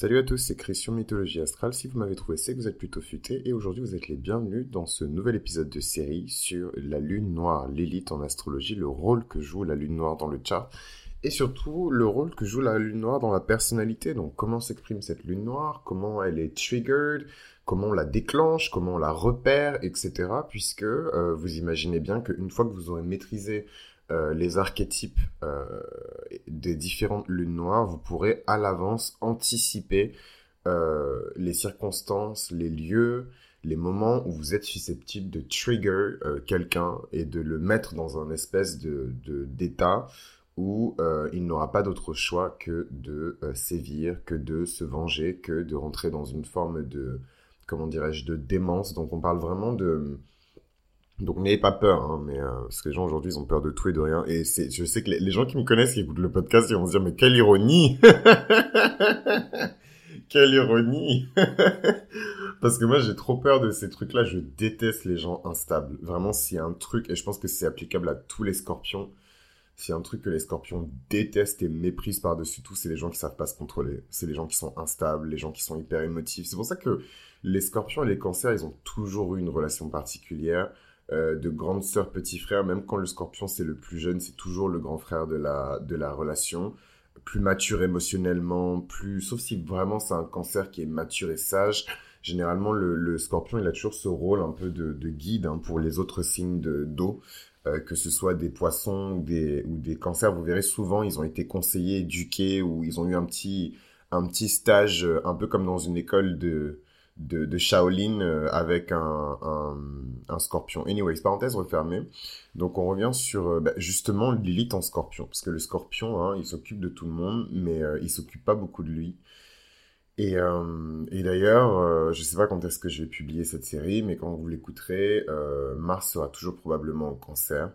Salut à tous, c'est Christian Mythologie Astrale. Si vous m'avez trouvé, c'est que vous êtes plutôt futé et aujourd'hui vous êtes les bienvenus dans ce nouvel épisode de série sur la lune noire, l'élite en astrologie, le rôle que joue la lune noire dans le chart et surtout le rôle que joue la lune noire dans la personnalité. Donc comment s'exprime cette lune noire, comment elle est triggered, comment on la déclenche, comment on la repère, etc. Puisque euh, vous imaginez bien qu'une fois que vous aurez maîtrisé euh, les archétypes euh, des différentes lunes noires, vous pourrez à l'avance anticiper euh, les circonstances, les lieux, les moments où vous êtes susceptible de trigger quelqu'un et de le mettre dans un espèce de d'état où il n'aura pas d'autre choix que de sévir, que de se venger, que de rentrer dans une forme de comment dirais-je de démence. Donc on parle vraiment de donc n'ayez pas peur, hein, mais euh, parce que les gens aujourd'hui ils ont peur de tout et de rien. Et c'est, je sais que les, gens qui me connaissent, qui écoutent le podcast, ils vont se dire mais quelle ironie, quelle ironie. parce que moi j'ai trop peur de ces trucs-là. Je déteste les gens instables. Vraiment, s'il y a un truc, et je pense que c'est applicable à tous les Scorpions, s'il y a un truc que les Scorpions détestent et méprisent par-dessus tout, c'est les gens qui savent pas se contrôler. C'est les gens qui sont instables, les gens qui sont hyper émotifs. C'est pour ça que les Scorpions et les Cancers, ils ont toujours eu une relation particulière euh, de grande sœur, petit frère, même quand le scorpion c'est le plus jeune, c'est toujours le grand frère de la, de la relation, plus mature émotionnellement, plus, sauf si vraiment c'est un cancer qui est mature et sage. Généralement, le, scorpion, il a toujours ce rôle un peu de, guide hein, pour les autres signes d'eau, euh, que ce soit des poissons ou des, ou des cancers. Vous verrez souvent, ils ont été conseillés, éduqués, ou ils ont eu un petit, un petit stage, euh, un peu comme dans une école de, de, Shaolin euh, avec un, un, scorpion. Anyways, parenthèse refermée. Donc on revient sur euh, bah, justement Lilith en scorpion. Parce que le scorpion, hein, il s'occupe de tout le monde, mais euh, il s'occupe pas beaucoup de lui. Et, et d'ailleurs, je sais pas quand est-ce que je vais publier cette série, mais quand vous l'écouterez, Mars sera toujours probablement en cancer.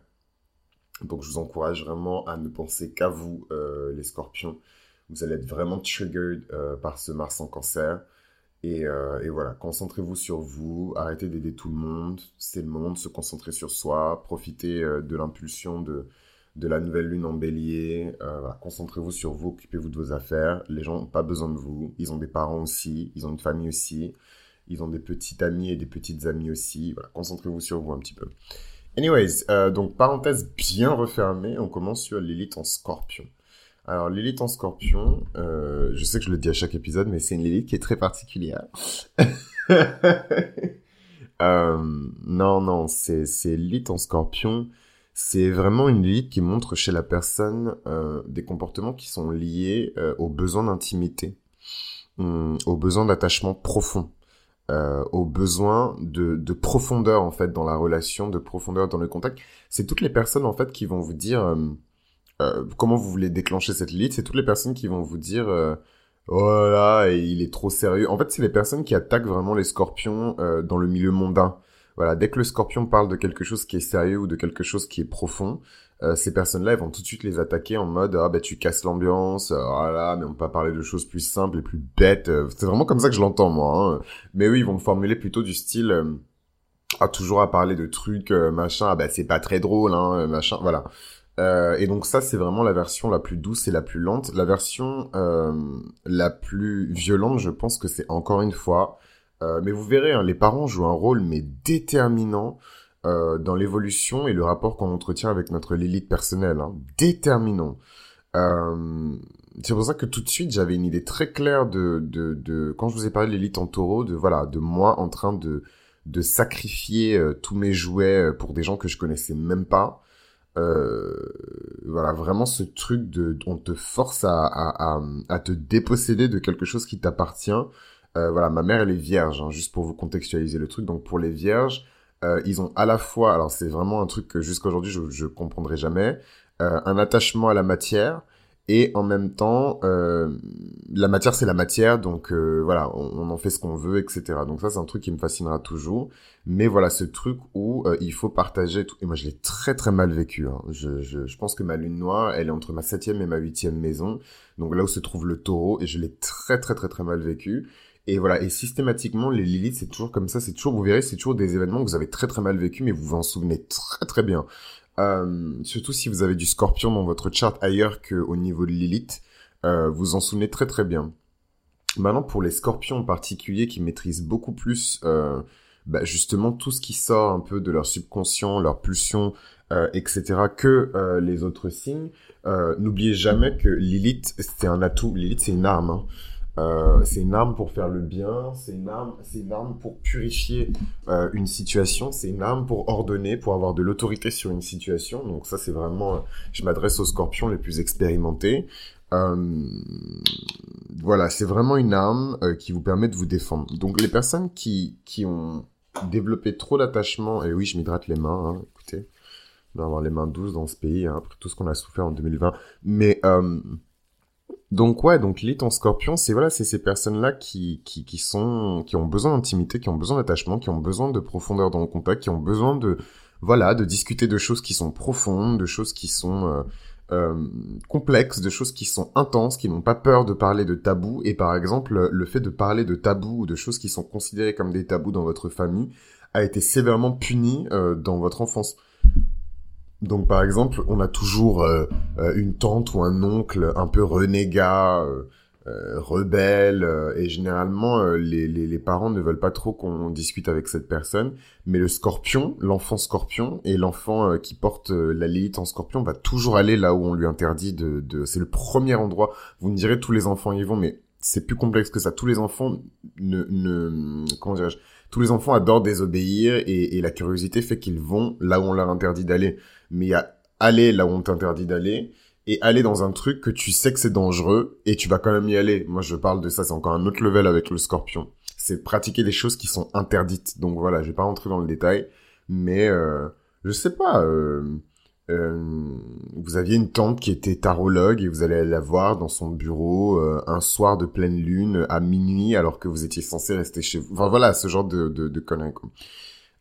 Donc je vous encourage vraiment à ne penser qu'à vous, les scorpions. Vous allez être vraiment triggered par ce Mars en cancer. Euh, et, voilà, concentrez-vous sur vous, arrêtez d'aider tout le monde. C'est le moment de se concentrer sur soi, profitez euh, de l'impulsion de, de la nouvelle lune en bélier. Euh, concentrez-vous sur vous, occupez-vous de vos affaires. Les gens n'ont pas besoin de vous. Ils ont des parents aussi, ils ont une famille aussi. Ils ont des petits amis et des petites amies aussi. Concentrez-vous sur vous un petit peu. Anyways, donc parenthèse bien refermée, on commence sur l'élite en scorpion. Alors, Lilith en scorpion, euh, je sais que je le dis à chaque épisode, mais c'est une Lilith qui est très particulière. euh, non, non, c'est, Lilith en scorpion. C'est vraiment une Lilith qui montre chez la personne euh, des comportements qui sont liés aux besoins d'intimité, hum, aux besoins d'attachement profond. Aux besoins de, de, profondeur en fait dans la relation, de profondeur dans le contact. C'est toutes les personnes en fait qui vont vous dire euh, euh, comment vous voulez déclencher cette lead, c'est toutes les personnes qui vont vous dire euh, oh là, il est trop sérieux. En fait, c'est les personnes qui attaquent vraiment les scorpions euh, dans le milieu mondain. Voilà, dès que le scorpion parle de quelque chose qui est sérieux ou de quelque chose qui est profond, ces personnes-là, elles vont tout de suite les attaquer en mode ah bah tu casses l'ambiance, voilà, mais on peut pas parler de choses plus simples et plus bêtes. C'est vraiment comme ça que je l'entends moi. Hein. Mais oui, ils vont me formuler plutôt du style ah toujours à parler de trucs machin, ah bah c'est pas très drôle hein, machin, voilà. Euh, et donc ça, c'est vraiment la version la plus douce et la plus lente. La version euh, la plus violente, je pense que c'est encore une fois. Euh, mais vous verrez, hein, les parents jouent un rôle mais déterminant euh, dans l'évolution et le rapport qu'on entretient avec notre Lilith personnelle. Hein. Déterminant. Euh, c'est pour ça que tout de suite, j'avais une idée très claire de, de, de... Quand je vous ai parlé de l'élite en taureau, de voilà, de moi en train de de sacrifier tous mes jouets pour des gens que je connaissais même pas euh, voilà, vraiment ce truc de, on te force à, à, à, te déposséder de quelque chose qui t'appartient. Euh, voilà, ma mère elle est vierge, hein, juste pour vous contextualiser le truc. Donc pour les vierges, euh, ils ont à la fois, alors c'est vraiment un truc que jusqu'à aujourd'hui je, je comprendrai jamais, euh, un attachement à la matière et en même temps euh, la matière c'est la matière donc euh, voilà on, en fait ce qu'on veut etc donc ça c'est un truc qui me fascinera toujours. Mais voilà ce truc où euh, il faut partager tout. Et moi je l'ai très très mal vécu hein. je, je, je, pense que ma lune noire elle est entre ma septième et ma huitième maison. Donc là où se trouve le taureau et je l'ai très très très très mal vécu. Et voilà, et systématiquement, les Lilith, c'est toujours comme ça, c'est toujours, vous verrez, c'est toujours des événements que vous avez très très mal vécu, mais vous vous en souvenez très très bien. Euh, surtout si vous avez du scorpion dans votre chart ailleurs qu'au niveau de Lilith, euh, vous en souvenez très très bien. Maintenant, pour les scorpions en particulier qui maîtrisent beaucoup plus euh, bah, justement tout ce qui sort un peu de leur subconscient, leur pulsion, etc., que les autres signes, n'oubliez jamais que Lilith, c'est un atout. Lilith, c'est une arme. Hein. Euh, c'est une arme pour faire le bien, c'est une arme, c'est une arme pour purifier euh, une situation, c'est une arme pour ordonner, pour avoir de l'autorité sur une situation. Donc ça, c'est vraiment, je m'adresse aux scorpions les plus expérimentés. Euh, voilà, c'est vraiment une arme euh, qui vous permet de vous défendre. Donc les personnes qui, qui ont développé trop d'attachement, et oui, je m'hydrate les mains, hein, écoutez, on va avoir les mains douces dans ce pays, hein, après tout ce qu'on a souffert en 2020. Mais euh, donc ouais, donc l'élite en scorpion, c'est voilà, c'est ces personnes-là qui, qui, qui sont, qui ont besoin d'intimité, qui ont besoin d'attachement, qui ont besoin de profondeur dans le contact, qui ont besoin de, voilà, de discuter de choses qui sont profondes, de choses qui sont euh, euh, complexes, de choses qui sont intenses, qui n'ont pas peur de parler de tabous. Et par exemple, le fait de parler de tabous ou de choses qui sont considérées comme des tabous dans votre famille a été sévèrement puni euh, dans votre enfance. Donc par exemple, on a toujours euh, euh, une tante ou un oncle un peu renégat, euh, euh rebelle, et généralement les, les, les, parents ne veulent pas trop qu'on discute avec cette personne. Mais le scorpion, l'enfant scorpion et l'enfant qui porte la Lilith en scorpion va toujours aller là où on lui interdit de... de... C'est le premier endroit. Vous me direz tous les enfants y vont, mais c'est plus complexe que ça. Tous les enfants ne... ne comment dirais-je tous les enfants adorent désobéir et, et la curiosité fait qu'ils vont là où on leur interdit d'aller mais il y a aller là où on t'interdit d'aller et aller dans un truc que tu sais que c'est dangereux et tu vas quand même y aller. Moi, je parle de ça, c'est encore un autre level avec le scorpion. C'est pratiquer des choses qui sont interdites. Donc voilà, je vais pas rentrer dans le détail, mais euh, je sais pas. Euh, euh, vous aviez une tante qui était tarologue et vous allez la voir dans son bureau euh, un soir de pleine lune à minuit alors que vous étiez censé rester chez vous. Enfin voilà, ce genre de, de, de conneries.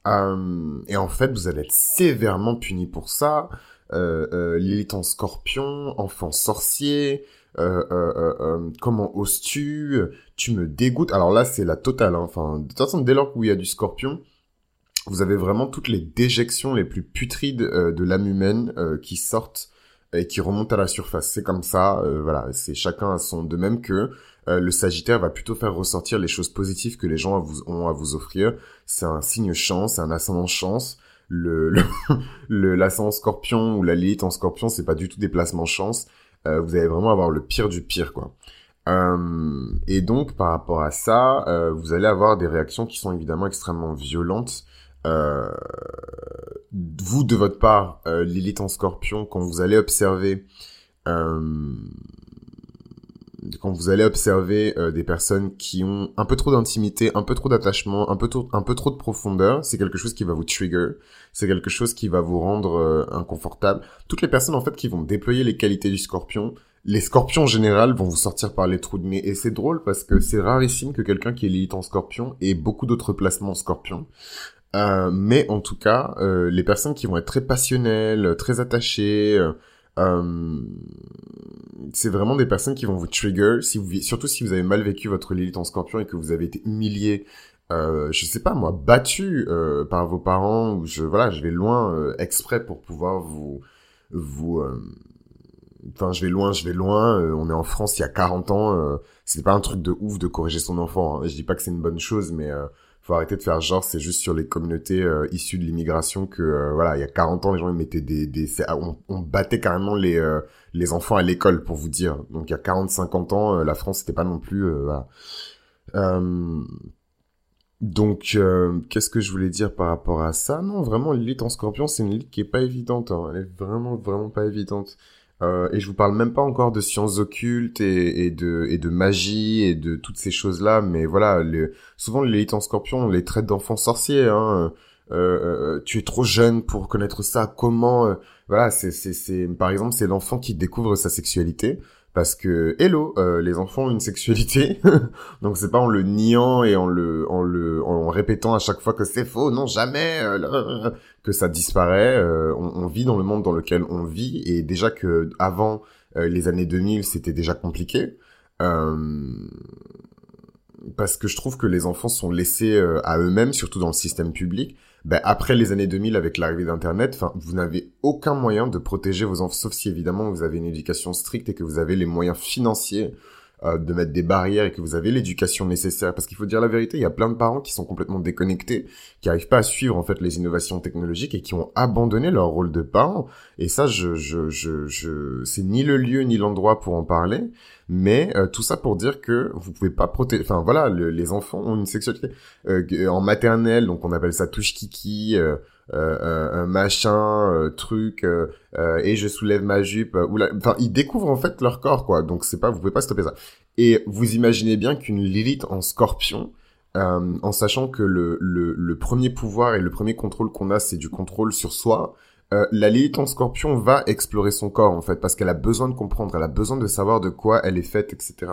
Euh, et en fait, vous allez être sévèrement puni pour ça. Euh, euh, Lilith en scorpion, enfant sorcier, comment oses-tu? Tu me dégoûtes. Alors là, c'est la totale. Hein. Enfin, de toute façon, dès lors qu'il y a du scorpion, vous avez vraiment toutes les déjections les plus putrides de l'âme humaine qui sortent et qui remontent à la surface. C'est comme ça. voilà, c'est chacun à son. De même que euh, le Sagittaire va plutôt faire ressortir les choses positives que les gens ont à vous offrir. C'est un signe chance, c'est un ascendant chance. Le, le, l'ascendant Scorpion ou la Lilith en Scorpion, c'est pas du tout des placements chance. Euh, vous allez vraiment avoir le pire du pire, quoi. Euh, et donc, par rapport à ça, euh, vous allez avoir des réactions qui sont évidemment extrêmement violentes. Euh, vous, de votre part, Lilith en Scorpion, quand vous allez observer quand vous allez observer euh, des personnes qui ont un peu trop d'intimité, un peu trop d'attachement, un peu trop, un peu trop de profondeur, c'est quelque chose qui va vous trigger, c'est quelque chose qui va vous rendre euh, inconfortable. Toutes les personnes en fait qui vont déployer les qualités du scorpion, les scorpions en général vont vous sortir par les trous de nez et c'est drôle parce que c'est rarissime que quelqu'un qui est limite en scorpion ait beaucoup d'autres placements en scorpion. Euh, mais en tout cas, les personnes qui vont être très passionnelles, très attachées, euh, c'est vraiment des personnes qui vont vous trigger, si vous, surtout si vous avez mal vécu votre Lilith en scorpion et que vous avez été humilié, euh, je sais pas moi, battu euh, par vos parents, ou je, voilà, je vais loin euh, exprès pour pouvoir vous... vous euh, Enfin, je vais loin, je vais loin. on est en France il y a 40 ans. c'est pas un truc de ouf de corriger son enfant. Hein. Je dis pas que c'est une bonne chose, mais faut arrêter de faire genre c'est juste sur les communautés euh, issues de l'immigration que euh, voilà il y a 40 ans les gens ils mettaient des, des on, on, battait carrément les euh, les enfants à l'école pour vous dire. Donc il y a 40 50 ans la France c'était pas non plus voilà. Donc qu'est-ce que je voulais dire par rapport à ça? Non vraiment l'élite en scorpion c'est une élite qui est pas évidente hein. elle est vraiment vraiment pas évidente euh, et je vous parle même pas encore de sciences occultes et, et, de, et de magie et de toutes ces choses-là, mais voilà, les, souvent l'élite en scorpion, on les traite d'enfants sorciers. Hein. Euh, euh, tu es trop jeune pour connaître ça. Comment euh, Voilà, c'est, c'est, c'est, par exemple, c'est l'enfant qui découvre sa sexualité parce que hello, euh, les enfants ont une sexualité, donc c'est pas en le niant et en le en le en répétant à chaque fois que c'est faux, non jamais euh, que ça disparaît. Euh, on, on, vit dans le monde dans lequel on vit et déjà que avant les années 2000 c'était déjà compliqué. parce que je trouve que les enfants sont laissés à eux-mêmes, surtout dans le système public ben, après les années 2000 avec l'arrivée d'internet, vous n'avez aucun moyen de protéger vos enfants sauf si évidemment vous avez une éducation stricte et que vous avez les moyens financiers euh, de mettre des barrières et que vous avez l'éducation nécessaire. Parce qu'il faut dire la vérité, il y a plein de parents qui sont complètement déconnectés, qui arrivent pas à suivre en fait les innovations technologiques et qui ont abandonné leur rôle de parents. Et ça, je, je, je, je... c'est ni le lieu ni l'endroit pour en parler. Mais euh, tout ça pour dire que vous pouvez pas protéger. Enfin voilà, les enfants ont une sexualité euh, en maternelle, donc on appelle ça touche kiki. Euh, un machin, euh, truc, euh, et je soulève ma jupe. ou la... Enfin, ils découvrent en fait leur corps, quoi. Donc c'est pas, vous pouvez pas stopper ça. Et vous imaginez bien qu'une Lilith en Scorpion, en sachant que le, le, le, premier pouvoir et le premier contrôle qu'on a, c'est du contrôle sur soi. la Lilith en Scorpion va explorer son corps en fait parce qu'elle a besoin de comprendre, elle a besoin de savoir de quoi elle est faite, etc.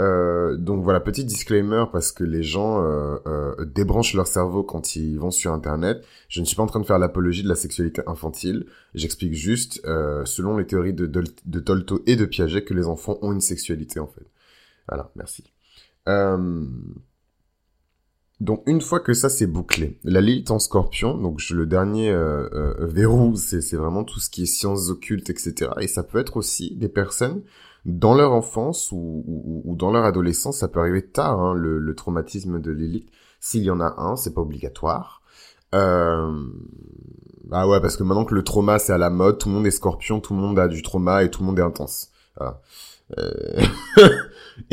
Euh, donc voilà, petit disclaimer parce que les gens euh, euh, débranchent leur cerveau quand ils vont sur Internet. Je ne suis pas en train de faire l'apologie de la sexualité infantile. J'explique juste, euh, selon les théories de, de, Tolto et de Piaget, que les enfants ont une sexualité en fait. Voilà, merci. Euh, donc une fois que ça c'est bouclé, la Lilith en Scorpion, donc le dernier verrou, c'est vraiment tout ce qui est sciences occultes, etc. Et ça peut être aussi des personnes dans leur enfance ou, ou, dans leur adolescence, ça peut arriver tard, hein, le, le, traumatisme de l'élite. S'il y en a un, c'est pas obligatoire. Euh... Ah ouais, parce que maintenant que le trauma c'est à la mode, tout le monde est scorpion, tout le monde a du trauma et tout le monde est intense. Voilà. Euh...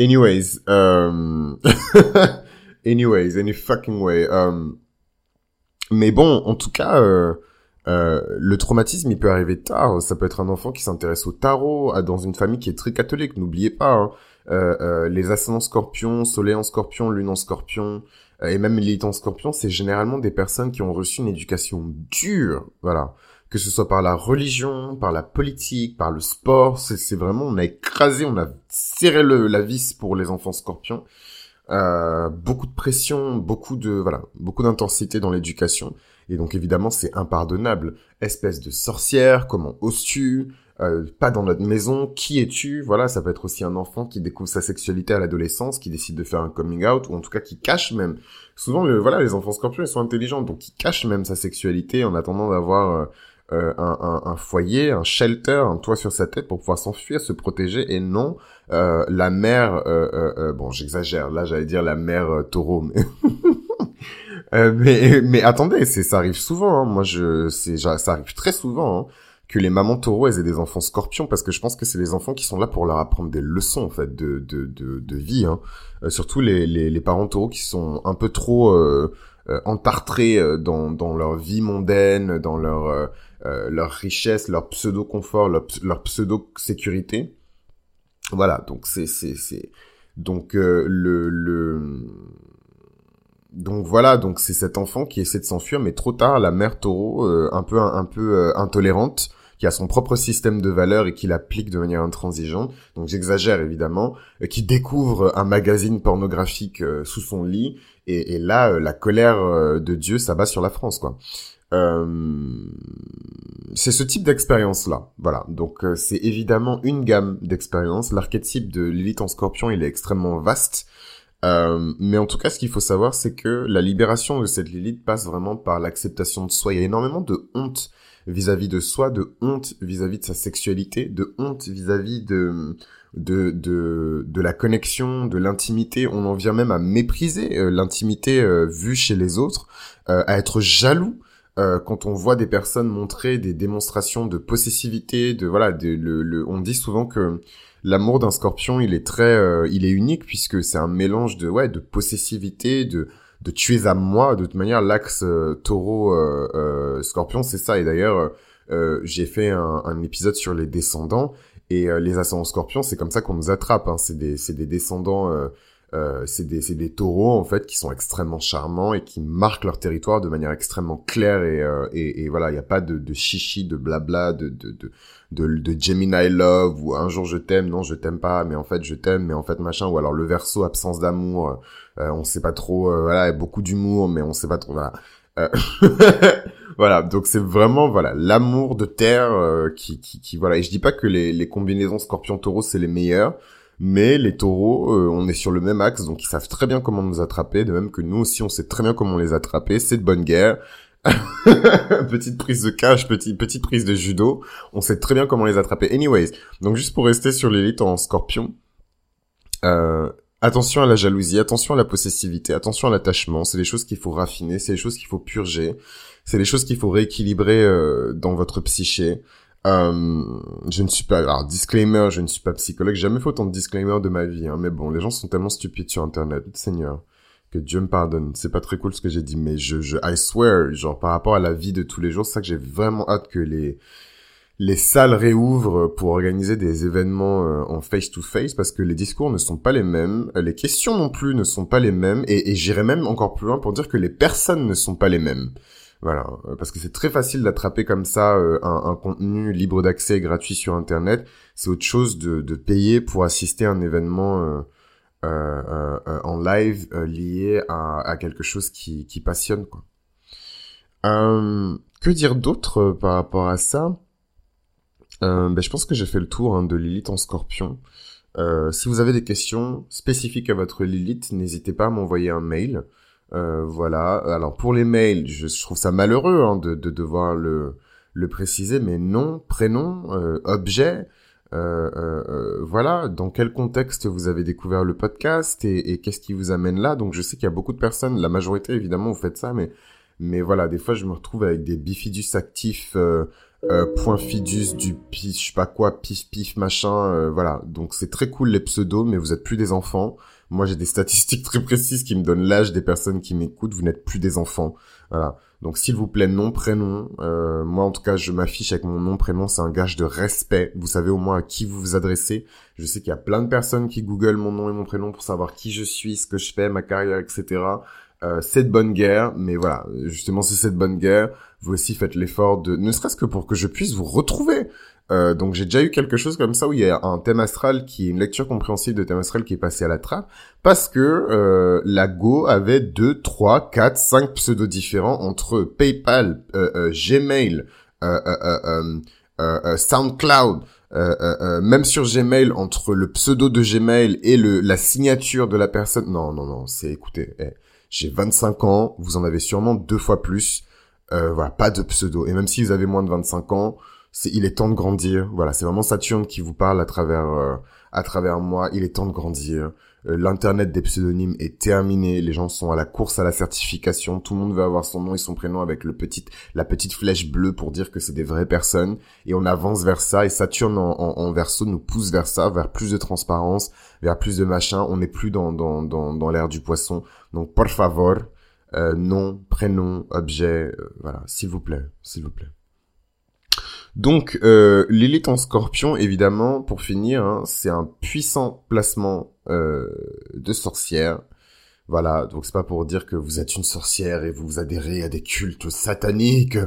Anyways, um... anyways, any fucking way. Um... Mais bon, en tout cas, euh, euh, le traumatisme, il peut arriver tard. Ça peut être un enfant qui s'intéresse au tarot, dans une famille qui est très catholique. N'oubliez pas, hein. euh, euh, les ascendants scorpions, soleil en scorpion, lune en scorpion, et même l'élite en scorpion, c'est généralement des personnes qui ont reçu une éducation dure, voilà. Que ce soit par la religion, par la politique, par le sport, c'est vraiment, on a écrasé, on a serré le, la vis pour les enfants scorpions. beaucoup de pression, beaucoup de, voilà, beaucoup d'intensité dans l'éducation. Et donc évidemment, c'est impardonnable. Espèce de sorcière, comment oses-tu? Euh, Pas dans notre maison, qui es-tu? Voilà, ça peut être aussi un enfant qui découvre sa sexualité à l'adolescence, qui décide de faire un coming out, ou en tout cas qui cache même. Souvent, voilà, les enfants scorpions, ils sont intelligents, donc ils cachent même sa sexualité en attendant d'avoir... Euh, euh un, un, un, foyer, un shelter, un toit sur sa tête pour pouvoir s'enfuir, se protéger et non euh, la mère, euh, euh, bon j'exagère, là j'allais dire la mère taureau, mais Euh, mais mais attendez, c'est ça arrive souvent. Hein. Moi, je c'est ça arrive très souvent hein, que les mamans taureaux elles aient des enfants scorpions parce que je pense que c'est les enfants qui sont là pour leur apprendre des leçons en fait de de de, de vie. Hein. Euh, surtout les, les, les parents taureaux qui sont un peu trop euh, euh entartrés dans dans leur vie mondaine, dans leur leur richesse, leur pseudo confort, leur, leur pseudo sécurité. Voilà, donc c'est c'est c'est donc le le donc voilà, donc c'est cet enfant qui essaie de s'enfuir, mais trop tard, la mère taureau, euh, un peu un, peu euh, intolérante, qui a son propre système de valeurs et qui l'applique de manière intransigeante. Donc j'exagère évidemment, euh, qui découvre un magazine pornographique sous son lit, et, et là, la colère de Dieu s'abat sur la France, quoi. c'est ce type d'expérience là, voilà. Donc c'est évidemment une gamme d'expériences. L'archétype de Lilith en Scorpion, il est extrêmement vaste. Euh, mais en tout cas, ce qu'il faut savoir, c'est que la libération de cette Lilith passe vraiment par l'acceptation de soi. Il y a énormément de honte vis-à-vis de soi, de honte vis-à-vis de sa sexualité, de honte vis-à-vis de, de, de, de la connexion, de l'intimité. On en vient même à mépriser euh, l'intimité euh, vue chez les autres, à être jaloux. Quand on voit des personnes montrer des démonstrations de possessivité, de voilà, de, le, le, on dit souvent que l'amour d'un scorpion, il est très, euh, il est unique puisque c'est un mélange de, ouais, de possessivité, de, de tuer à moi. De toute manière, l'axe euh, taureau euh, scorpion, c'est ça. Et d'ailleurs, j'ai fait un, épisode sur les descendants et les ascendants scorpions, c'est comme ça qu'on nous attrape. Hein. C'est des, c'est des descendants. C'est des, des taureaux en fait qui sont extrêmement charmants et qui marquent leur territoire de manière extrêmement claire et, et, et voilà il n'y a pas de, de chichi de blabla de, de, de de, de Gemini Love ou un jour je t'aime, non je t'aime pas, mais en fait je t'aime, mais en fait machin, ou alors le verso absence d'amour, euh, on sait pas trop, euh, voilà, beaucoup d'humour, mais on sait pas trop, voilà. Euh, voilà, donc c'est vraiment voilà l'amour de terre euh, qui, qui, qui, voilà. Et je dis pas que les, les combinaisons Scorpion-Taureau c'est les meilleurs, mais les Taureaux, on est sur le même axe, donc ils savent très bien comment nous attraper, de même que nous aussi on sait très bien comment les attraper. C'est de bonne guerre. petite prise de cash, petite, petite prise de judo. On sait très bien comment les attraper. Anyways, donc juste pour rester sur l'élite en scorpion, Euh, attention à la jalousie, attention à la possessivité, attention à l'attachement. C'est des choses qu'il faut raffiner, c'est des choses qu'il faut purger, c'est des choses qu'il faut rééquilibrer euh, dans votre psyché. Euh, je ne suis pas, alors disclaimer, je ne suis pas psychologue, j'ai jamais fait autant de disclaimer de ma vie, hein, mais bon, les gens sont tellement stupides sur Internet, Seigneur, que Dieu me pardonne. C'est pas très cool ce que j'ai dit, mais je, je, I swear, genre par rapport à la vie de tous les jours, c'est ça que j'ai vraiment hâte que les les salles réouvrent pour organiser des événements euh, en face-to-face parce que les discours ne sont pas les mêmes, les questions non plus ne sont pas les mêmes, et, et j'irai même encore plus loin pour dire que les personnes ne sont pas les mêmes. Voilà, euh, parce que c'est très facile d'attraper comme ça euh, un, contenu libre d'accès et gratuit sur Internet. C'est autre chose de, payer pour assister à un événement euh, en live lié à, quelque chose qui, passionne. Que dire d'autre par rapport à ça? Ben, Je pense que j'ai fait le tour hein, de Lilith en scorpion. si vous avez des questions spécifiques à votre Lilith, n'hésitez pas à m'envoyer un mail. Euh, voilà. Alors pour les mails, je, trouve ça malheureux hein, de, de, devoir le, le préciser, mais nom, prénom, euh, objet. Euh, euh, voilà, dans quel contexte vous avez découvert le podcast et, et qu'est-ce qui vous amène là? Donc je sais qu'il y a beaucoup de personnes, la majorité évidemment, vous faites ça, mais mais voilà, des fois je me retrouve avec des bifidus actifs, euh, point fidus du pif, je sais pas quoi, pif pif machin, voilà. Donc c'est très cool les pseudos, mais vous êtes plus des enfants. Moi, j'ai des statistiques très précises qui me donnent l'âge des personnes qui m'écoutent. Vous n'êtes plus des enfants. Voilà. Donc, s'il vous plaît, nom, prénom. Euh, moi, en tout cas, je m'affiche avec mon nom, prénom. C'est un gage de respect. Vous savez au moins à qui vous vous adressez. Je sais qu'il y a plein de personnes qui googlent mon nom et mon prénom pour savoir qui je suis, ce que je fais, ma carrière, etc. Euh, c'est de bonne guerre, mais voilà, justement, c'est de bonne guerre, vous aussi faites l'effort de, ne serait-ce que pour que je puisse vous retrouver. Euh, donc j'ai déjà eu quelque chose comme ça où il y a un thème astral qui est une lecture compréhensible de thème astral qui est passé à la trappe parce que euh, la Go avait 2, 3, 4, 5 pseudos différents entre PayPal, euh, euh Gmail, euh, SoundCloud, même sur Gmail entre le pseudo de Gmail et le la signature de la personne. Non non non, c'est écoutez, eh, j'ai 25 ans, vous en avez sûrement deux fois plus. voilà, pas de pseudo. Et même si vous avez moins de 25 ans, il est temps de grandir. Voilà, c'est vraiment Saturne qui vous parle à travers euh, à travers moi. Il est temps de grandir. Euh, l'internet des pseudonymes est terminé. Les gens sont à la course à la certification. Tout le monde veut avoir son nom et son prénom avec le petit la petite flèche bleue pour dire que c'est des vraies personnes. Et on avance vers ça. Et Saturne en, en, verso nous pousse vers ça, vers plus de transparence, vers plus de machin. On n'est plus dans dans dans, dans l'ère du poisson. Donc por favor, euh, nom, prénom, objet, voilà, s'il vous plaît, s'il vous plaît. Donc, euh, Lilith en scorpion, évidemment, pour finir, hein, c'est un puissant placement euh, de sorcière. Voilà, donc c'est pas pour dire que vous êtes une sorcière et vous adhérez à des cultes sataniques.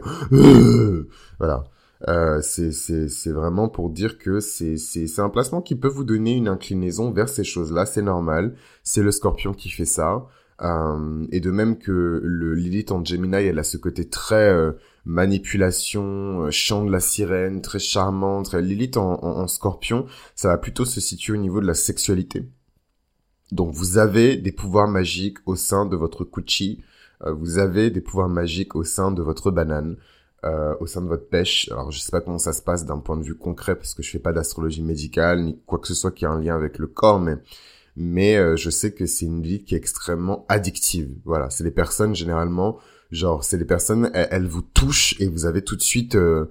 voilà. Euh, c'est vraiment pour dire que c'est un placement qui peut vous donner une inclinaison vers ces choses-là, c'est normal. C'est le scorpion qui fait ça. Euh, et de même que Lilith en Gemini, elle a ce côté très euh, manipulation, euh, chant de la sirène, très charmante. Très... Lilith en, Scorpion, ça va plutôt se situer au niveau de la sexualité. Donc vous avez des pouvoirs magiques au sein de votre Kuchi, vous avez des pouvoirs magiques au sein de votre banane. Euh, au sein de votre pêche. Alors je sais pas comment ça se passe d'un point de vue concret parce que je fais pas d'astrologie médicale ni quoi que ce soit qui a un lien avec le corps, mais mais euh, je sais que c'est une vie qui est extrêmement addictive. Voilà, c'est les personnes généralement, genre c'est les personnes, elles, vous touchent et vous avez tout de suite, euh,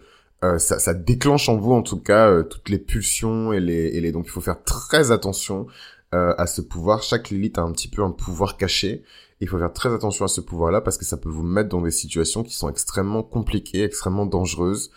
euh, ça, ça, déclenche en vous en tout cas toutes les pulsions et les, et les donc il faut faire très attention à ce pouvoir. Chaque Lilith a un petit peu un pouvoir caché. Il faut faire très attention à ce pouvoir-là parce que ça peut vous mettre dans des situations qui sont extrêmement compliquées, extrêmement dangereuses.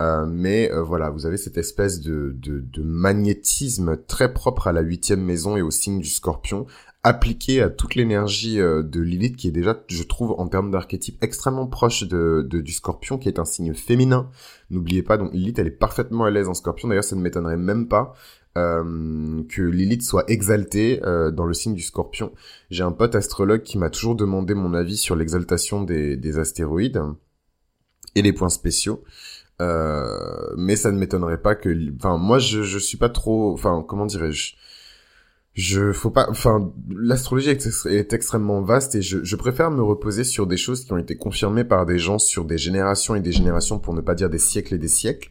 Euh, mais euh, voilà, vous avez cette espèce de, de, magnétisme très propre à la huitième maison et au signe du scorpion, appliqué à toute l'énergie euh, de Lilith, qui est déjà, je trouve, en termes d'archétype, extrêmement proche de, du scorpion, qui est un signe féminin. N'oubliez pas, donc Lilith, elle est parfaitement à l'aise en scorpion, d'ailleurs ça ne m'étonnerait même pas. que Lilith soit exaltée dans le signe du scorpion. J'ai un pote astrologue qui m'a toujours demandé mon avis sur l'exaltation des, des astéroïdes et les points spéciaux. Euh, mais ça ne m'étonnerait pas que, enfin, moi, je, je suis pas trop, enfin, comment dirais-je, je, faut pas, enfin, l'astrologie est, extrêmement vaste et je, je préfère me reposer sur des choses qui ont été confirmées par des gens sur des générations et des générations, pour ne pas dire des siècles et des siècles,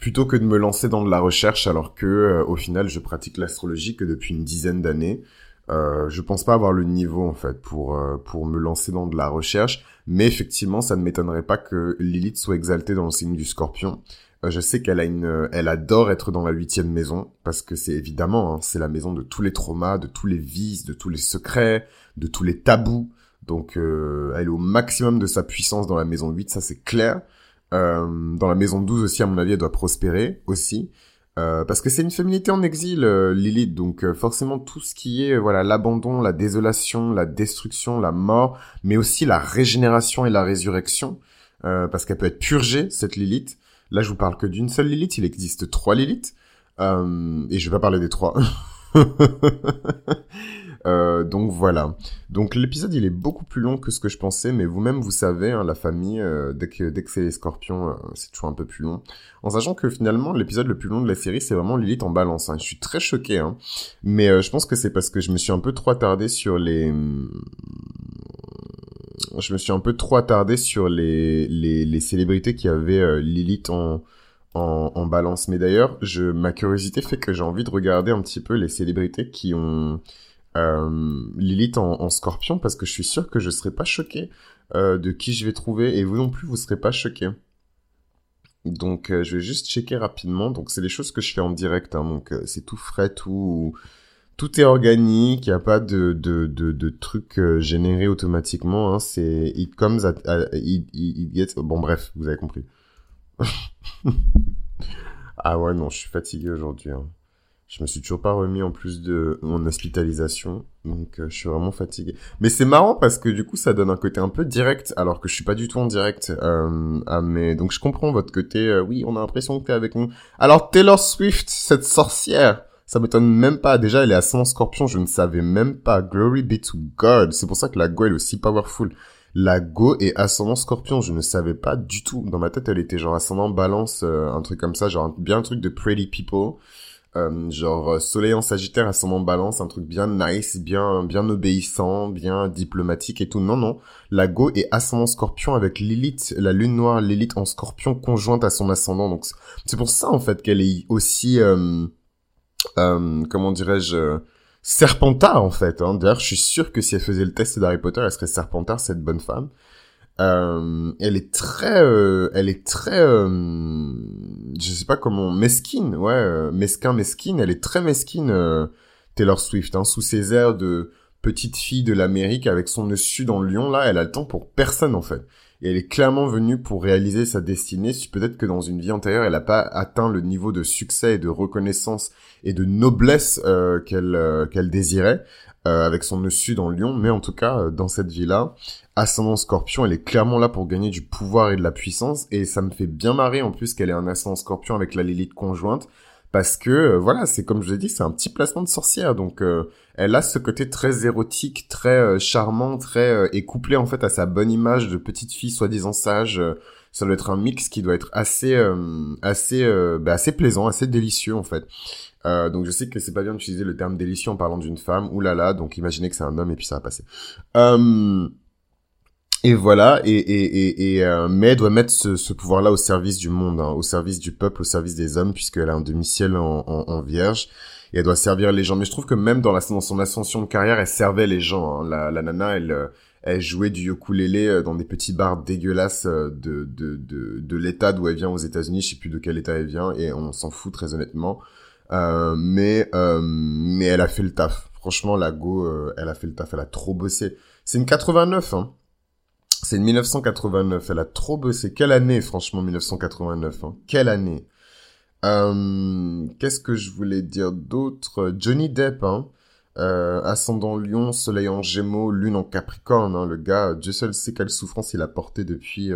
plutôt que de me lancer dans de la recherche alors que euh, au final je pratique l'astrologie que depuis une dizaine d'années. Euh, je pense pas avoir le niveau en fait pour euh, pour me lancer dans de la recherche, mais effectivement ça ne m'étonnerait pas que Lilith soit exaltée dans le signe du Scorpion. Euh, je sais qu'elle a une, elle adore être dans la huitième maison parce que c'est évidemment hein, c'est la maison de tous les traumas, de tous les vices, de tous les secrets, de tous les tabous. Donc elle est au maximum de sa puissance dans la maison 8, ça c'est clair. Euh, dans la maison 12 aussi, à mon avis, elle doit prospérer aussi. Euh, parce que c'est une féminité en exil, euh, Lilith, donc euh, forcément tout ce qui est voilà l'abandon, la désolation, la destruction, la mort, mais aussi la régénération et la résurrection, parce qu'elle peut être purgée cette Lilith. Là, je vous parle que d'une seule Lilith, il existe trois Lilith, et je vais pas parler des trois. Euh, donc voilà. Donc l'épisode il est beaucoup plus long que ce que je pensais, mais vous-même vous savez, hein, la famille, euh, dès que dès que c'est les Scorpions, euh, c'est toujours un peu plus long. En sachant que finalement l'épisode le plus long de la série c'est vraiment Lilith en balance. Hein. Je suis très choqué, hein. mais je pense que c'est parce que je me suis un peu trop attardé sur les je me suis un peu trop attardé sur les, les, célébrités qui avaient Lilith en, en, balance. Mais d'ailleurs, ma curiosité fait que j'ai envie de regarder un petit peu les célébrités qui ont, euh, Lilith en, scorpion parce que je suis sûr que je serai pas choqué euh, de qui je vais trouver et vous non plus vous serez pas choqué. Donc euh, je vais juste checker rapidement. Donc c'est les choses que je fais en direct. Hein. donc euh, c'est tout frais, tout tout est organique. Il n'y a pas de de de, trucs euh, générés automatiquement. Hein. c'est it comes at, it, gets. Bon bref, vous avez compris. ah ouais non, je suis fatigué aujourd'hui. Hein. Je me suis toujours pas remis en plus de mon hospitalisation, donc euh, je suis vraiment fatigué. Mais c'est marrant parce que du coup ça donne un côté un peu direct, alors que je suis pas du tout en direct. Euh, ah, mais donc je comprends votre côté. Euh, oui, on a l'impression que t'es avec nous. Alors Taylor Swift, cette sorcière, ça m'étonne même pas. Déjà, elle est son Scorpion, je ne savais même pas. Glory be to God. C'est pour ça que la Go elle est aussi powerful. La Go est ascendant Scorpion, je ne savais pas du tout. Dans ma tête, elle était genre ascendant Balance, un truc comme ça, genre bien un truc de Pretty People. Euh, genre euh, soleil en sagittaire ascendant balance un truc bien nice bien bien obéissant bien diplomatique et tout non non la go est ascendant scorpion avec Lilith la lune noire Lilith en scorpion conjointe à son ascendant donc c'est pour ça en fait qu'elle est aussi euh, euh, comment dirais-je serpentard en fait hein. d'ailleurs je suis sûr que si elle faisait le test d'Harry Potter elle serait serpentard cette bonne femme euh, elle est très, euh, elle est très, euh, je sais pas comment, mesquine, ouais, euh, mesquin, mesquine. Elle est très mesquine, Taylor Swift, hein, sous ses airs de petite fille de l'Amérique avec son dessus dans le lion. Là, elle a le temps pour personne en fait. Et elle est clairement venue pour réaliser sa destinée. Peut-être que dans une vie antérieure, elle n'a pas atteint le niveau de succès et de reconnaissance et de noblesse qu'elle qu'elle désirait. Euh, avec son dessus dans Lyon, mais en tout cas, dans cette vie-là, ascendant scorpion, elle est clairement là pour gagner du pouvoir et de la puissance, et ça me fait bien marrer en plus qu'elle ait un ascendant scorpion avec la Lilith conjointe, parce que euh, voilà, c'est comme je l'ai dit, c'est un petit placement de sorcière, donc euh, elle a ce côté très érotique, très charmant, très et couplé en fait à sa bonne image de petite fille soi-disant sage. ça doit être un mix qui doit être assez assez bah, assez plaisant, assez délicieux en fait. Euh, donc je sais que c'est pas bien d'utiliser le terme délicieux en parlant d'une femme. Ouh là là, donc imaginez que c'est un homme et puis ça va passer. Euh, et voilà, et, et, et, et euh, mais elle doit mettre ce, ce pouvoir-là au service du monde, hein, au service du peuple, au service des hommes, puisqu'elle a un demi-ciel en, en, en, vierge, et elle doit servir les gens. Mais je trouve que même dans, la, dans son ascension de carrière, elle servait les gens. Hein. La, la nana, elle, euh, elle jouait du ukulélé euh, dans des petits bars dégueulasses de, de, de, de l'état d'où elle vient aux États-Unis, je sais plus de quel état elle vient, et on s'en fout très honnêtement. Euh, mais euh, mais elle a fait le taf. Franchement, la Go, euh, elle a fait le taf. Elle a trop bossé. C'est une 89, hein. C'est une 1989. Elle a trop bossé. Quelle année, franchement, 1989. Hein? Quelle année? Euh, Qu'est-ce que je voulais dire d'autre? Johnny Depp, hein. Euh, ascendant Lion, Soleil en Gémeaux, Lune en Capricorne. Hein, le gars, Dieu seul sait quelle souffrance il a porté depuis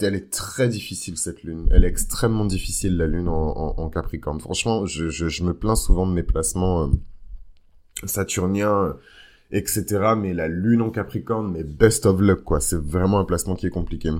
elle est très difficile cette lune. Elle est extrêmement difficile la lune en, Capricorne. Franchement, je, je, me plains souvent de mes placements euh, saturniens, euh, etc. Mais la lune en Capricorne, mais best of luck quoi. C'est vraiment un placement qui est compliqué.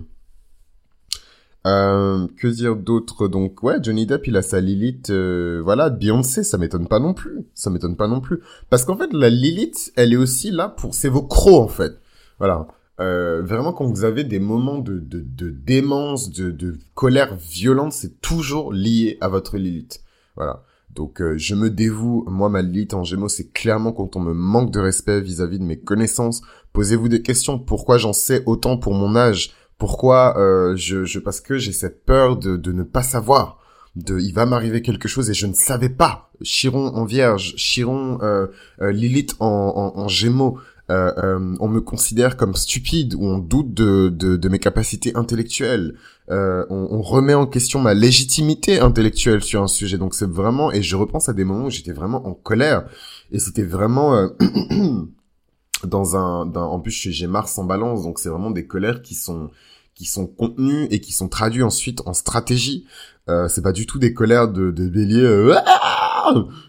Euh, que dire d'autre? Donc ouais, Johnny Depp il a sa Lilith, voilà, Beyoncé, ça m'étonne pas non plus, ça m'étonne pas non plus, parce qu'en fait la Lilith, elle est aussi là pour, c'est vos crocs en fait, voilà. euh, vraiment quand vous avez des moments de, de, de démence, de, de colère violente, c'est toujours lié à votre Lilith. Voilà. Donc euh, je me dévoue, moi ma Lilith en Gémeaux, c'est clairement quand on me manque de respect vis-à-vis de mes connaissances. Posez-vous des questions. Pourquoi j'en sais autant pour mon âge? Pourquoi euh, je, je parce que j'ai cette peur de, de ne pas savoir. De, il va m'arriver quelque chose et je ne savais pas. Chiron en Vierge, Chiron euh, Lilith en, en Gémeaux. Euh, euh, on me considère comme stupide ou on doute de, de, de mes capacités intellectuelles. Euh, on, on, remet en question ma légitimité intellectuelle sur un sujet. Donc c'est vraiment et je repense à des moments où j'étais vraiment en colère et c'était vraiment euh, dans un, en plus j'ai Mars en balance donc c'est vraiment des colères qui sont qui sont contenues et qui sont traduites ensuite en stratégie. Euh, c'est pas du tout des colères de, de bélier. Euh,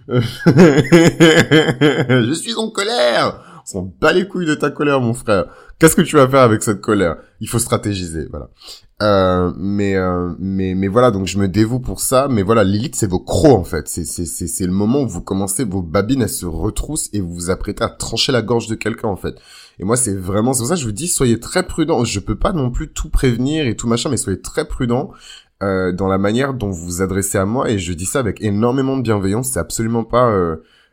je suis en colère s'en bat les couilles de ta colère, mon frère. Qu'est-ce que tu vas faire avec cette colère? Il faut stratégiser, voilà. Euh, mais euh, mais mais voilà, donc je me dévoue pour ça. Mais voilà, Lilith, c'est vos crocs en fait. C'est c'est c'est c'est le moment où vous commencez vos babines à se retroussent et vous vous apprêtez à trancher la gorge de quelqu'un en fait. Et moi, c'est vraiment c'est pour ça que je vous dis, soyez très prudents. Je peux pas non plus tout prévenir et tout machin, mais soyez très prudents. Euh, dans la manière dont vous vous adressez à moi et je dis ça avec énormément de bienveillance c'est absolument pas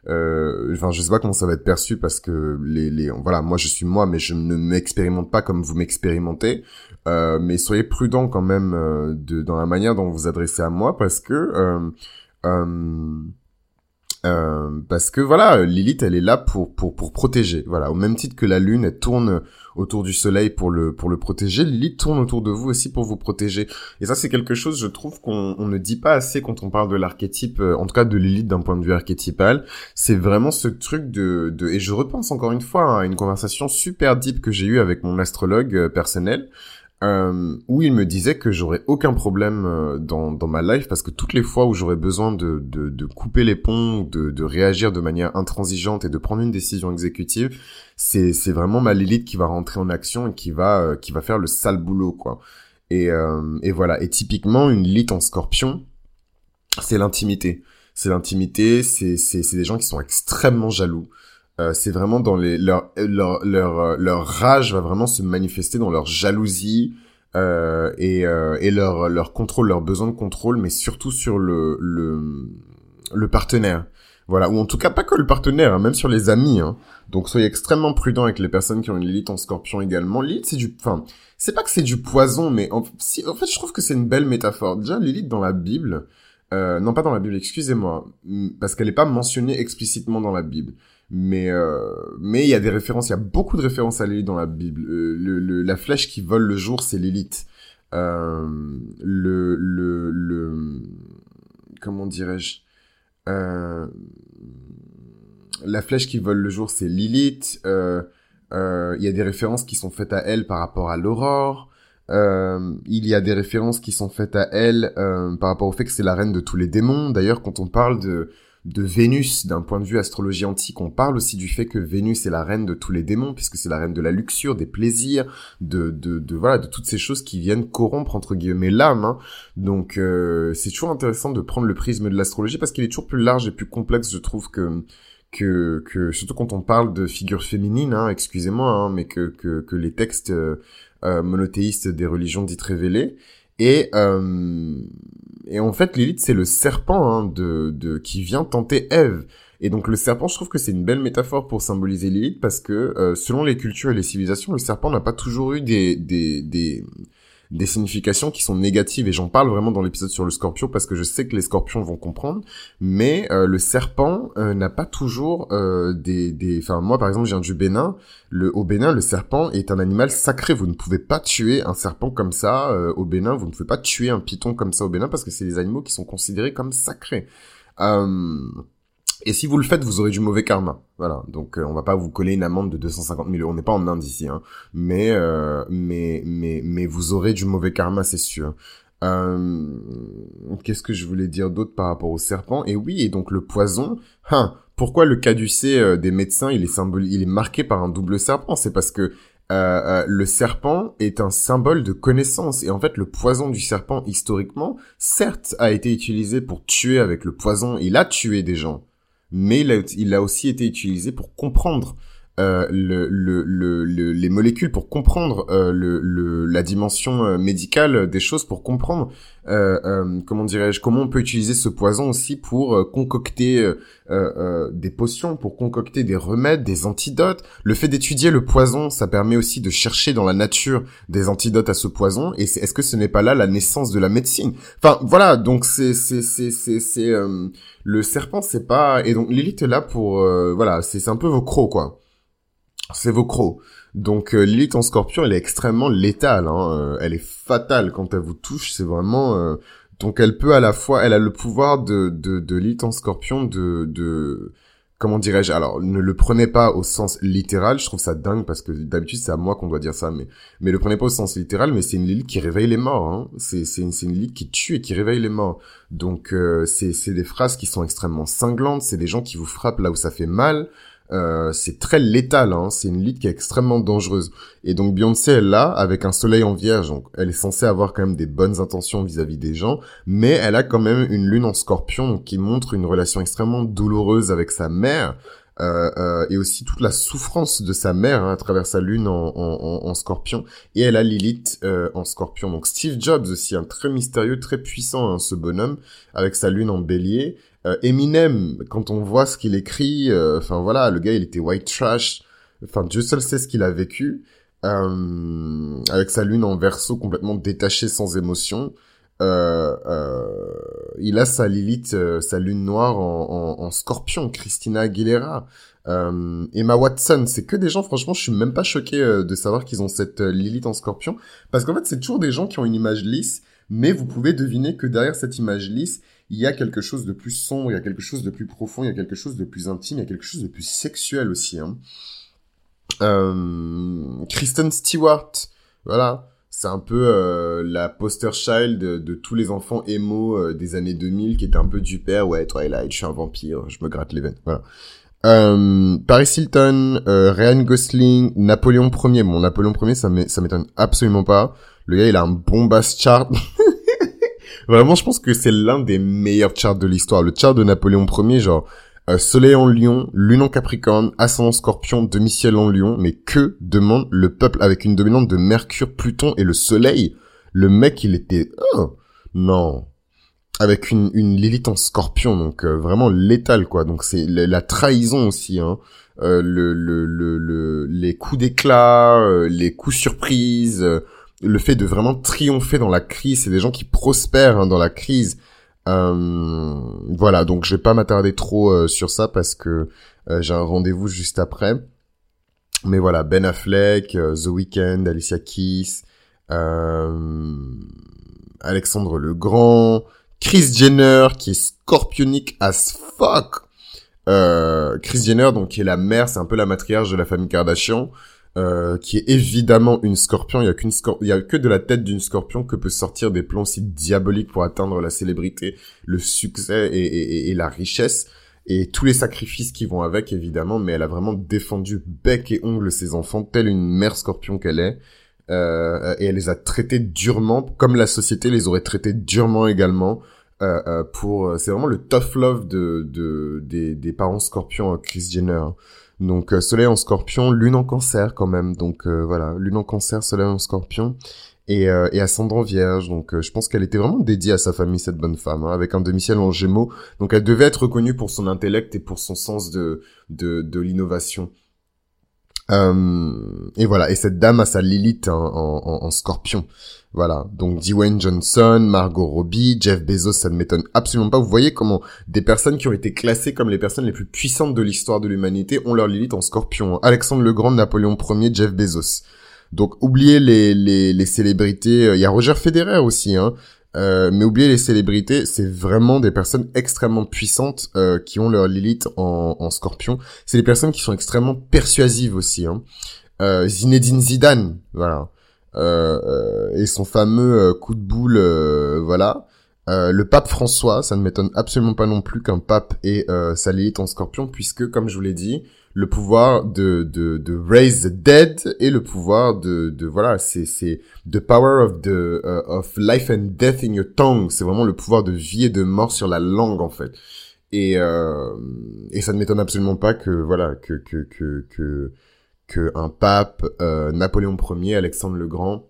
euh, enfin je sais pas comment ça va être perçu parce que les, les voilà moi je suis moi mais je ne m'expérimente pas comme vous m'expérimentez euh, mais soyez prudent quand même euh, de dans la manière dont vous vous adressez à moi parce que euh, euh, euh, parce que voilà, Lilith, elle est là pour pour pour protéger. Voilà, au même titre que la lune, elle tourne autour du soleil pour le pour le protéger. Lilith tourne autour de vous aussi pour vous protéger. Et ça, c'est quelque chose, je trouve qu'on on ne dit pas assez quand on parle de l'archétype, euh, en tout cas de Lilith d'un point de vue archétypal. C'est vraiment ce truc de de et je repense encore une fois à une conversation super deep que j'ai eue avec mon astrologue euh, personnel euh, où il me disait que j'aurais aucun problème euh, dans, dans ma life parce que toutes les fois où j'aurais besoin de, de, de, couper les ponts, de, de réagir de manière intransigeante et de prendre une décision exécutive, c'est, c'est vraiment ma Lilith qui va rentrer en action et qui va, euh, qui va faire le sale boulot, quoi. Et, euh, et voilà. Et typiquement, une Lilith en scorpion, c'est l'intimité. C'est l'intimité, c'est, c'est, c'est des gens qui sont extrêmement jaloux. Euh, c'est vraiment dans les leur leur leur euh, leur rage va vraiment se manifester dans leur jalousie euh, et euh, et leur leur contrôle leur besoin de contrôle mais surtout sur le le le partenaire. Voilà. Ou en tout cas pas que le partenaire hein, même sur les amis hein. donc soyez extrêmement prudent avec les personnes qui ont une Lilith en Scorpion également. Lilith c'est du enfin c'est pas que c'est du poison mais en, si, en fait je trouve que c'est une belle métaphore. Déjà Lilith dans la Bible euh, non pas dans la Bible excusez-moi parce qu'elle est pas mentionnée explicitement dans la Bible mais euh, mais il y a des références, il y a beaucoup de références à l'élite dans la Bible. Euh, la flèche qui vole le jour, c'est l'élite. Le, le, le, comment dirais-je La flèche qui vole le jour, c'est Lilith. Il y a des références qui sont faites à elle par rapport à l'aurore. Il y a des références qui sont faites à elle par rapport au fait que c'est la reine de tous les démons. D'ailleurs, quand on parle de de Vénus d'un point de vue astrologie antique. On parle aussi du fait que Vénus est la reine de tous les démons, puisque c'est la reine de la luxure, des plaisirs, de, de, de voilà, de toutes ces choses qui viennent corrompre entre guillemets l'âme. Hein. Donc euh, c'est toujours intéressant de prendre le prisme de l'astrologie parce qu'il est toujours plus large et plus complexe, je trouve que que, que surtout quand on parle de figures féminines, hein, excusez-moi, hein, mais que, que, que les textes euh, euh monothéistes des religions dites révélées. Et euh, et en fait, Lilith, c'est le serpent hein, de, de, qui vient tenter Ève. Et donc le serpent, je trouve que c'est une belle métaphore pour symboliser Lilith parce que euh, selon les cultures et les civilisations, le serpent n'a pas toujours eu des, des, des significations qui sont négatives et j'en parle vraiment dans l'épisode sur le scorpion parce que je sais que les scorpions vont comprendre mais euh, le serpent euh, n'a pas toujours euh, des des enfin moi par exemple je viens du Bénin. Le au Bénin le serpent est un animal sacré. Vous ne pouvez pas tuer un serpent comme ça au Bénin. Vous ne pouvez pas tuer un python comme ça au Bénin parce que c'est des animaux qui sont considérés comme sacrés et si vous le faites, vous aurez du mauvais karma. Voilà. Donc, euh, on va pas vous coller une amende de 250 000 euros. On n'est pas en Inde ici, hein. Mais, euh, mais, mais, mais vous aurez du mauvais karma, c'est sûr. Euh, Qu'est-ce que je voulais dire d'autre par rapport au serpent? Et oui, et donc le poison. Hein, pourquoi le caducée euh, des médecins, il est symbole, il est marqué par un double serpent? C'est parce que euh, le serpent est un symbole de connaissance et en fait le poison du serpent historiquement certes a été utilisé pour tuer avec le poison il a tué des gens mais il a, aussi été utilisé pour comprendre euh, le, le, le, les molécules pour comprendre euh, la dimension euh, médicale des choses, pour comprendre comment dirais-je, comment on peut utiliser ce poison aussi pour concocter des potions, pour concocter des remèdes, des antidotes. Le fait d'étudier le poison, ça permet aussi de chercher dans la nature des antidotes à ce poison. Et est-ce que ce n'est pas là la naissance de la médecine? Enfin voilà, donc c'est c'est c'est c'est c'est le serpent, c'est pas et donc Lilith est là pour voilà, c'est un peu vos crocs quoi c'est vos crocs. Donc euh, en scorpion, elle est extrêmement létale, hein. Euh, elle est fatale quand elle vous touche, c'est vraiment... Euh, donc elle peut à la fois, elle a le pouvoir de, de, de en scorpion de... de comment dirais-je Alors, ne le prenez pas au sens littéral, je trouve ça dingue parce que d'habitude c'est à moi qu'on doit dire ça, mais mais le prenez pas au sens littéral, mais c'est une Lilith qui réveille les morts, hein. c'est c'est une, une qui tue et qui réveille les morts. Donc euh, c'est c'est des phrases qui sont extrêmement cinglantes, c'est des gens qui vous frappent là où ça fait mal, euh, c'est très létal, hein. c'est une lead qui est extrêmement dangereuse. Et donc Beyoncé est là avec un soleil en vierge, donc elle est censée avoir quand même des bonnes intentions vis-à-vis des gens, mais elle a quand même une lune en scorpion qui montre une relation extrêmement douloureuse avec sa mère, euh, euh, et aussi toute la souffrance de sa mère hein, à travers sa lune en, en, en, scorpion. Et elle a Lilith euh, en scorpion. Donc Steve Jobs aussi, un très mystérieux, très puissant hein, ce bonhomme, avec sa lune en bélier. Euh, Eminem, quand on voit ce qu'il écrit, euh, enfin voilà, le gars il était white trash. Enfin Dieu seul sait ce qu'il a vécu. Euh, avec sa lune en verso complètement détachée sans émotion. Euh, il a sa Lilith, sa lune noire en, en, scorpion, Christina Aguilera. Emma Watson, c'est que des gens, franchement, je suis même pas choqué de savoir qu'ils ont cette Lilith en scorpion. Parce qu'en fait, c'est toujours des gens qui ont une image lisse, mais vous pouvez deviner que derrière cette image lisse, il y a quelque chose de plus sombre, il y a quelque chose de plus profond, il y a quelque chose de plus intime, il y a quelque chose de plus sexuel aussi. Hein. Euh, Kristen Stewart, voilà, c'est un peu euh, la poster child de, tous les enfants émo euh, des années 2000 qui était un peu du père, ouais, Twilight, je suis un vampire, je me gratte les veines, voilà. Euh, Paris Hilton, Ryan Gosling, Napoléon Ier. Bon, Napoléon Ier, ça m'étonne absolument pas. Le gars, il a un bon bass chart. Vraiment, je pense que c'est l'un des meilleurs charts de l'histoire. Le chart de Napoléon Ier, genre euh, Soleil en Lion, Lune en Capricorne, Ascendant Scorpion, demi-ciel en Lion. Mais que demande le peuple avec une dominante de Mercure, Pluton et le Soleil? Le mec, il était... Oh, non avec une, une Lilith en scorpion, donc euh, vraiment létal quoi. Donc c'est la, trahison aussi, hein. Euh, le, le, le, les coups d'éclat, euh, les coups surprises, le fait de vraiment triompher dans la crise, c'est des gens qui prospèrent hein, dans la crise. Euh, voilà, donc je vais pas m'attarder trop euh, sur ça parce que euh, j'ai un rendez-vous juste après. Mais voilà, Ben Affleck, The Weeknd, Alicia Keys, Alexandre le Grand, Chris Jenner qui est scorpionique as fuck. Chris Jenner donc qui est la mère, c'est un peu la matriarche de la famille Kardashian. Euh, qui est évidemment une scorpion. Il y a qu'une il y a que de la tête d'une scorpion que peut sortir des plans si diaboliques pour atteindre la célébrité, le succès et, la richesse et tous les sacrifices qui vont avec évidemment. Mais elle a vraiment défendu bec et ongle ses enfants, telle une mère scorpion qu'elle est. Euh, et elle les a traités durement, comme la société les aurait traités durement également. Euh, euh pour, c'est vraiment le tough love de, de des, des parents scorpions Chris Jenner. Donc euh, Soleil en Scorpion, Lune en Cancer quand même. Donc euh, voilà, Lune en Cancer, Soleil en Scorpion et, euh, et Ascendant Vierge. Donc je pense qu'elle était vraiment dédiée à sa famille cette bonne femme, hein, avec un demi-ciel en Gémeaux. Donc elle devait être reconnue pour son intellect et pour son sens de, de l'innovation. Et voilà, et cette dame a sa Lilith en, en, Scorpion. Voilà, donc Dwayne Johnson, Margot Robbie, Jeff Bezos, ça ne m'étonne absolument pas. Vous voyez comment des personnes qui ont été classées comme les personnes les plus puissantes de l'histoire de l'humanité ont leur Lilith en scorpion. Alexandre le Grand, Napoléon Ier, Jeff Bezos. Donc oubliez les, les, célébrités, il y a Roger Federer aussi, hein. Euh, mais oubliez les célébrités, c'est vraiment des personnes extrêmement puissantes euh, qui ont leur Lilith en, en scorpion. C'est des personnes qui sont extrêmement persuasives aussi. Hein. Euh, Zinedine Zidane, voilà. Euh, euh, et son fameux euh, coup de boule, voilà. le pape François, ça ne m'étonne absolument pas non plus qu'un pape ait sa Lilith en scorpion, puisque, comme je vous l'ai dit, le pouvoir de, de, de raise the dead et le pouvoir de, de voilà, c'est, c'est the power of the, of life and death in your tongue. C'est vraiment le pouvoir de vie et de mort sur la langue, en fait. Et, euh, et ça ne m'étonne absolument pas que, voilà, que, que, que, que, que un pape, euh, Napoléon Ier, Alexandre le Grand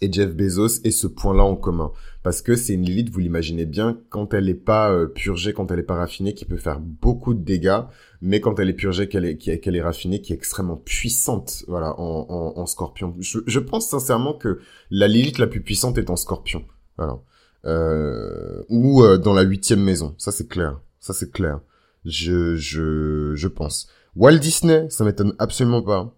et Jeff Bezos aient ce point-là en commun. Parce que c'est une Lilith, vous l'imaginez bien, quand elle n'est pas euh, purgée, quand elle n'est pas raffinée, qui peut faire beaucoup de dégâts, mais quand elle est purgée, qu'elle est, qu'elle est raffinée, qui est extrêmement puissante, voilà, en, scorpion. Je, je, pense sincèrement que la Lilith la plus puissante est en scorpion. Voilà. Euh, ou euh, dans la huitième maison. Ça, c'est clair. Ça, c'est clair. Je, je, je pense. Walt Disney, ça m'étonne absolument pas.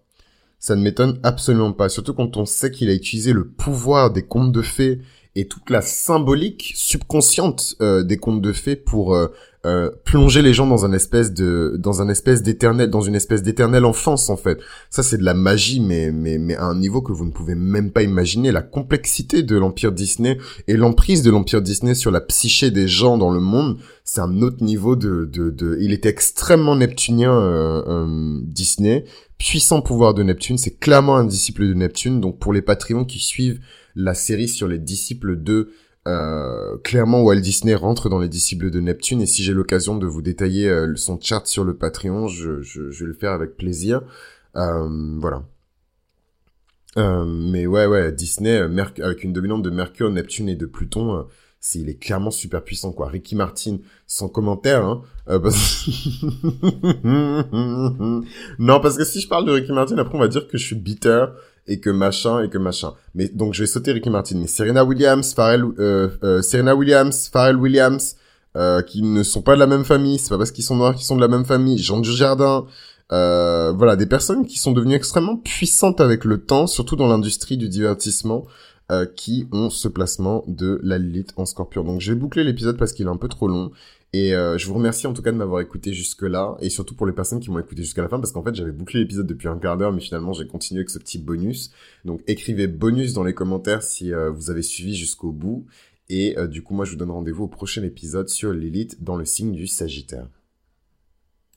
Ça ne m'étonne absolument pas. Surtout quand on sait qu'il a utilisé le pouvoir des contes de fées et toute la symbolique subconsciente euh, des contes de fées pour euh, euh, plonger les gens dans un espèce de dans un espèce d'éternel dans une espèce d'éternelle enfance en fait ça c'est de la magie mais mais mais à un niveau que vous ne pouvez même pas imaginer la complexité de l'empire Disney et l'emprise de l'empire Disney sur la psyché des gens dans le monde c'est un autre niveau de de, de... il était extrêmement neptunien euh, Disney puissant pouvoir de Neptune c'est clairement un disciple de Neptune donc pour les Patreons qui suivent la série sur les disciples de euh, clairement Walt Disney rentre dans les disciples de Neptune et si j'ai l'occasion de vous détailler euh, son chart sur le Patreon, je, je, vais le faire avec plaisir. Euh, voilà. Euh, mais ouais, ouais, Disney avec une dominante de Mercure, Neptune et de Pluton, c'est il est clairement super puissant quoi. Ricky Martin, sans commentaire. Hein, parce... non, parce que si je parle de Ricky Martin, après on va dire que je suis bitter et que machin et que machin. Mais donc je vais sauter Ricky Martin. Mais Serena Williams, Pharrell, euh, euh, Serena Williams, Pharrell Williams, euh, qui ne sont pas de la même famille. C'est pas parce qu'ils sont noirs qu'ils sont de la même famille. Jean Dujardin. Euh, voilà, des personnes qui sont devenues extrêmement puissantes avec le temps, surtout dans l'industrie du divertissement, euh, qui ont ce placement de la Lilith en Scorpion. Donc je vais boucler l'épisode parce qu'il est un peu trop long. Et euh, je vous remercie en tout cas de m'avoir écouté jusque-là, et surtout pour les personnes qui m'ont écouté jusqu'à la fin, parce qu'en fait j'avais bouclé l'épisode depuis un quart d'heure, mais finalement j'ai continué avec ce petit bonus. Donc écrivez bonus dans les commentaires si euh, vous avez suivi jusqu'au bout, et du coup moi je vous donne rendez-vous au prochain épisode sur l'élite dans le signe du Sagittaire.